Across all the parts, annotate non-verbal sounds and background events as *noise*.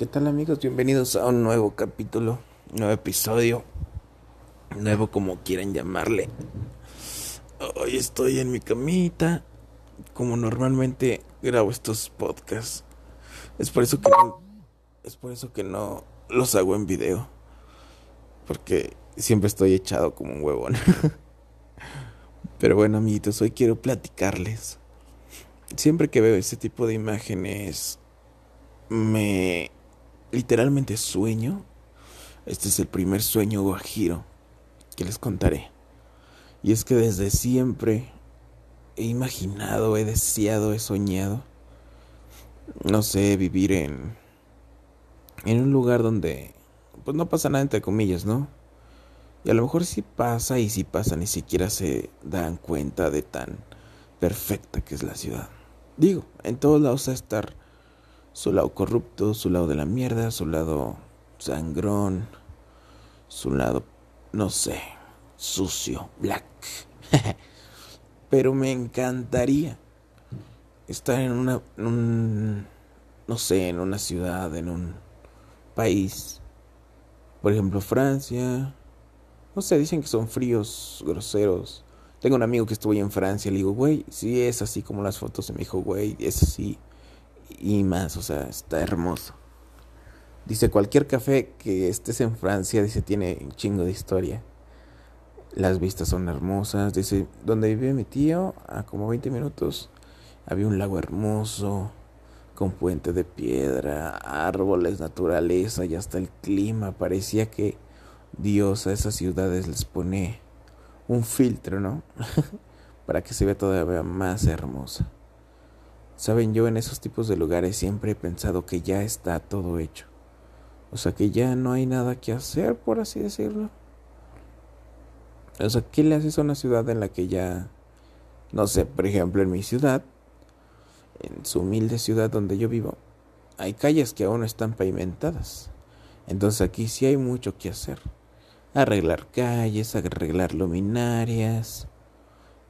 ¿Qué tal amigos? Bienvenidos a un nuevo capítulo, nuevo episodio, nuevo como quieran llamarle. Hoy estoy en mi camita, como normalmente grabo estos podcasts. Es por eso que no, es por eso que no los hago en video, porque siempre estoy echado como un huevón. *laughs* Pero bueno, amiguitos, hoy quiero platicarles. Siempre que veo ese tipo de imágenes me literalmente sueño. Este es el primer sueño guajiro que les contaré. Y es que desde siempre he imaginado, he deseado, he soñado, no sé, vivir en, en un lugar donde pues no pasa nada entre comillas, ¿no? Y a lo mejor sí pasa y si pasa ni siquiera se dan cuenta de tan perfecta que es la ciudad. Digo, en todos lados a estar su lado corrupto, su lado de la mierda, su lado sangrón, su lado, no sé, sucio, black. *laughs* Pero me encantaría estar en una, un, no sé, en una ciudad, en un país. Por ejemplo, Francia. No sé, dicen que son fríos, groseros. Tengo un amigo que estuvo en Francia, le digo, güey, si es así como las fotos, y me dijo, güey, es así y más, o sea, está hermoso. Dice, cualquier café que estés en Francia, dice, tiene un chingo de historia. Las vistas son hermosas. Dice, donde vive mi tío, a como 20 minutos, había un lago hermoso, con puente de piedra, árboles, naturaleza y hasta el clima. Parecía que Dios a esas ciudades les pone un filtro, ¿no? *laughs* Para que se vea todavía más hermosa. Saben, yo en esos tipos de lugares siempre he pensado que ya está todo hecho. O sea, que ya no hay nada que hacer, por así decirlo. O sea, ¿qué le haces a una ciudad en la que ya, no sé, por ejemplo, en mi ciudad, en su humilde ciudad donde yo vivo, hay calles que aún no están pavimentadas. Entonces aquí sí hay mucho que hacer. Arreglar calles, arreglar luminarias,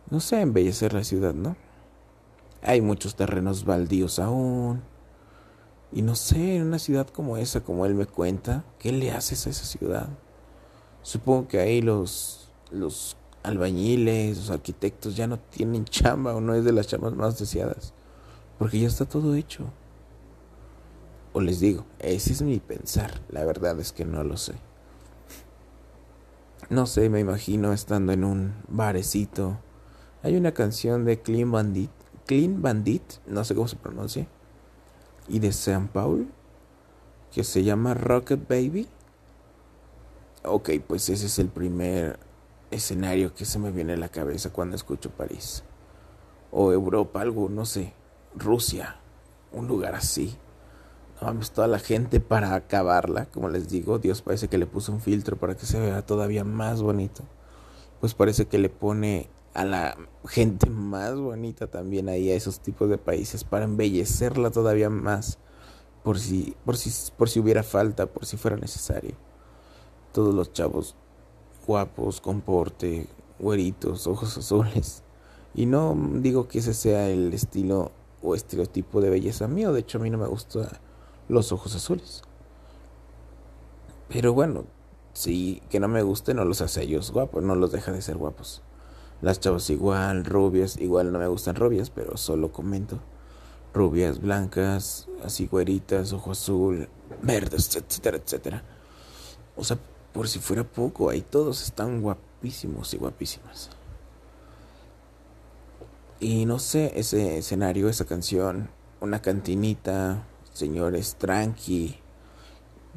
no sé, embellecer la ciudad, ¿no? Hay muchos terrenos baldíos aún. Y no sé, en una ciudad como esa, como él me cuenta, ¿qué le haces a esa ciudad? Supongo que ahí los, los albañiles, los arquitectos ya no tienen *laughs* chamba o no es de las chambas más deseadas. Porque ya está todo hecho. O les digo, ese es mi pensar. La verdad es que no lo sé. No sé, me imagino estando en un barecito. Hay una canción de Clean Bandit Clean Bandit, no sé cómo se pronuncia, y de St. Paul, que se llama Rocket Baby. Ok, pues ese es el primer escenario que se me viene a la cabeza cuando escucho París. O Europa, algo, no sé. Rusia, un lugar así. Vamos, toda la gente para acabarla, como les digo, Dios parece que le puso un filtro para que se vea todavía más bonito. Pues parece que le pone a la gente más bonita también ahí a esos tipos de países para embellecerla todavía más por si por si por si hubiera falta por si fuera necesario. Todos los chavos guapos con porte güeritos ojos azules. Y no digo que ese sea el estilo o estereotipo de belleza mío de hecho a mí no me gustan los ojos azules. Pero bueno si que no me guste no los hace ellos guapos no los deja de ser guapos las chavas igual, rubias, igual no me gustan rubias, pero solo comento. Rubias, blancas, así güeritas, ojo azul, verdes, etcétera, etcétera. O sea, por si fuera poco, ahí todos están guapísimos y guapísimas. Y no sé, ese escenario, esa canción, una cantinita, señores, tranqui,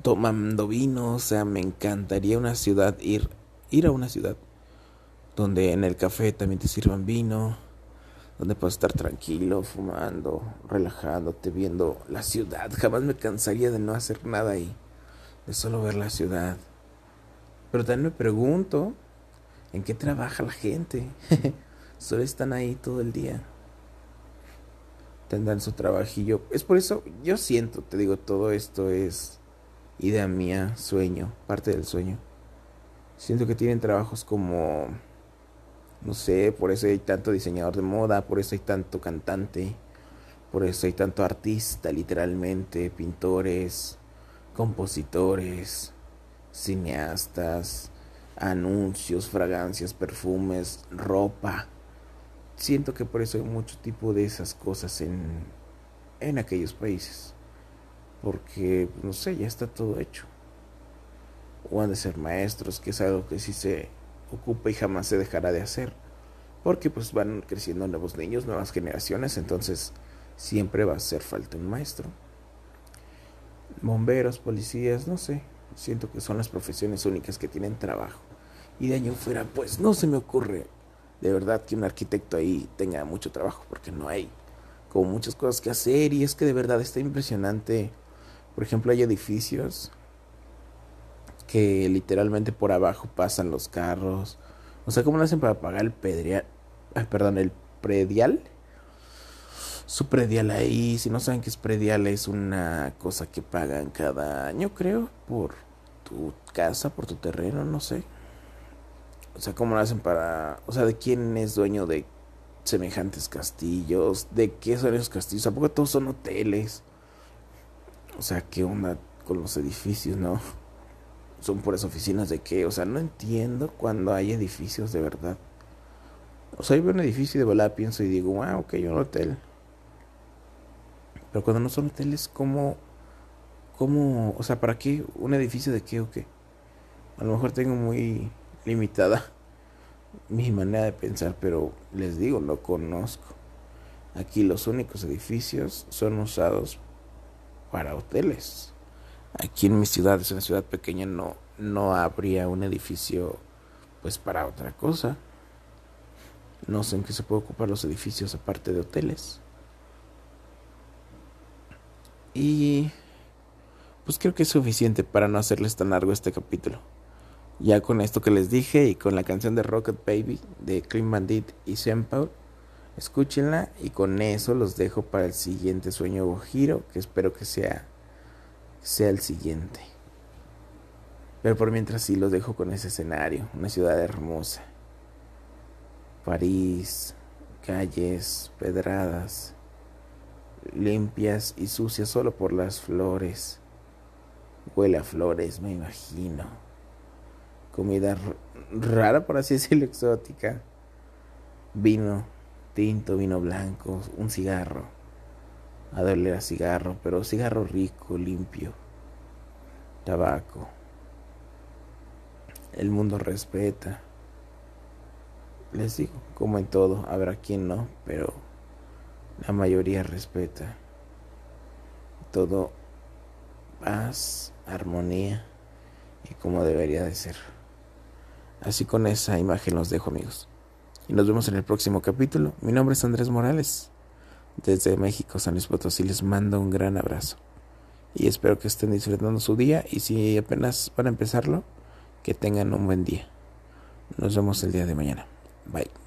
tomando vino, o sea, me encantaría una ciudad, ir, ir a una ciudad donde en el café también te sirvan vino, donde puedes estar tranquilo, fumando, relajándote, viendo la ciudad. Jamás me cansaría de no hacer nada ahí, de solo ver la ciudad. Pero también me pregunto, ¿en qué trabaja la gente? *laughs* solo están ahí todo el día. Tendrán su trabajillo. Es por eso, yo siento, te digo, todo esto es idea mía, sueño, parte del sueño. Siento que tienen trabajos como no sé, por eso hay tanto diseñador de moda, por eso hay tanto cantante, por eso hay tanto artista, literalmente, pintores, compositores, cineastas, anuncios, fragancias, perfumes, ropa. Siento que por eso hay mucho tipo de esas cosas en, en aquellos países. Porque, no sé, ya está todo hecho. O han de ser maestros, que es algo que sí se ocupa y jamás se dejará de hacer. Porque pues van creciendo nuevos niños, nuevas generaciones, entonces siempre va a hacer falta un maestro. Bomberos, policías, no sé. Siento que son las profesiones únicas que tienen trabajo. Y de año fuera, pues no se me ocurre de verdad que un arquitecto ahí tenga mucho trabajo, porque no hay como muchas cosas que hacer y es que de verdad está impresionante. Por ejemplo, hay edificios que literalmente por abajo pasan los carros. O sea, ¿cómo lo hacen para pagar el pedrial? perdón, el predial? Su predial ahí, si no saben qué es predial, es una cosa que pagan cada año, creo, por tu casa, por tu terreno, no sé. O sea, ¿cómo lo hacen para... O sea, ¿de quién es dueño de semejantes castillos? ¿De qué son esos castillos? ¿A poco todos son hoteles? O sea, ¿qué onda con los edificios, no? ¿Son puras oficinas de qué? O sea, no entiendo cuando hay edificios de verdad. O sea, yo veo un edificio de volada, pienso y digo, wow, ok, un hotel. Pero cuando no son hoteles, ¿cómo, cómo, o sea, para qué un edificio de qué o qué? A lo mejor tengo muy limitada *laughs* mi manera de pensar, pero les digo, lo conozco. Aquí los únicos edificios son usados para hoteles. Aquí en mi ciudad, es una ciudad pequeña, no, no habría un edificio pues para otra cosa. No sé en qué se puede ocupar los edificios aparte de hoteles. Y pues creo que es suficiente para no hacerles tan largo este capítulo. Ya con esto que les dije y con la canción de Rocket Baby de Clean Bandit y Paul, escúchenla y con eso los dejo para el siguiente sueño o giro que espero que sea sea el siguiente. Pero por mientras sí los dejo con ese escenario, una ciudad hermosa. París, calles pedradas, limpias y sucias solo por las flores. Huele a flores, me imagino comida rara, por así *laughs* decirlo, exótica. Vino tinto, vino blanco, un cigarro. A doler a cigarro, pero cigarro rico, limpio. Tabaco. El mundo respeta. Les digo, como en todo, habrá quien no, pero la mayoría respeta. Todo paz, armonía y como debería de ser. Así con esa imagen los dejo amigos. Y nos vemos en el próximo capítulo. Mi nombre es Andrés Morales. Desde México, San Luis Potosí, les mando un gran abrazo. Y espero que estén disfrutando su día. Y si apenas van a empezarlo, que tengan un buen día. Nos vemos el día de mañana. Bye.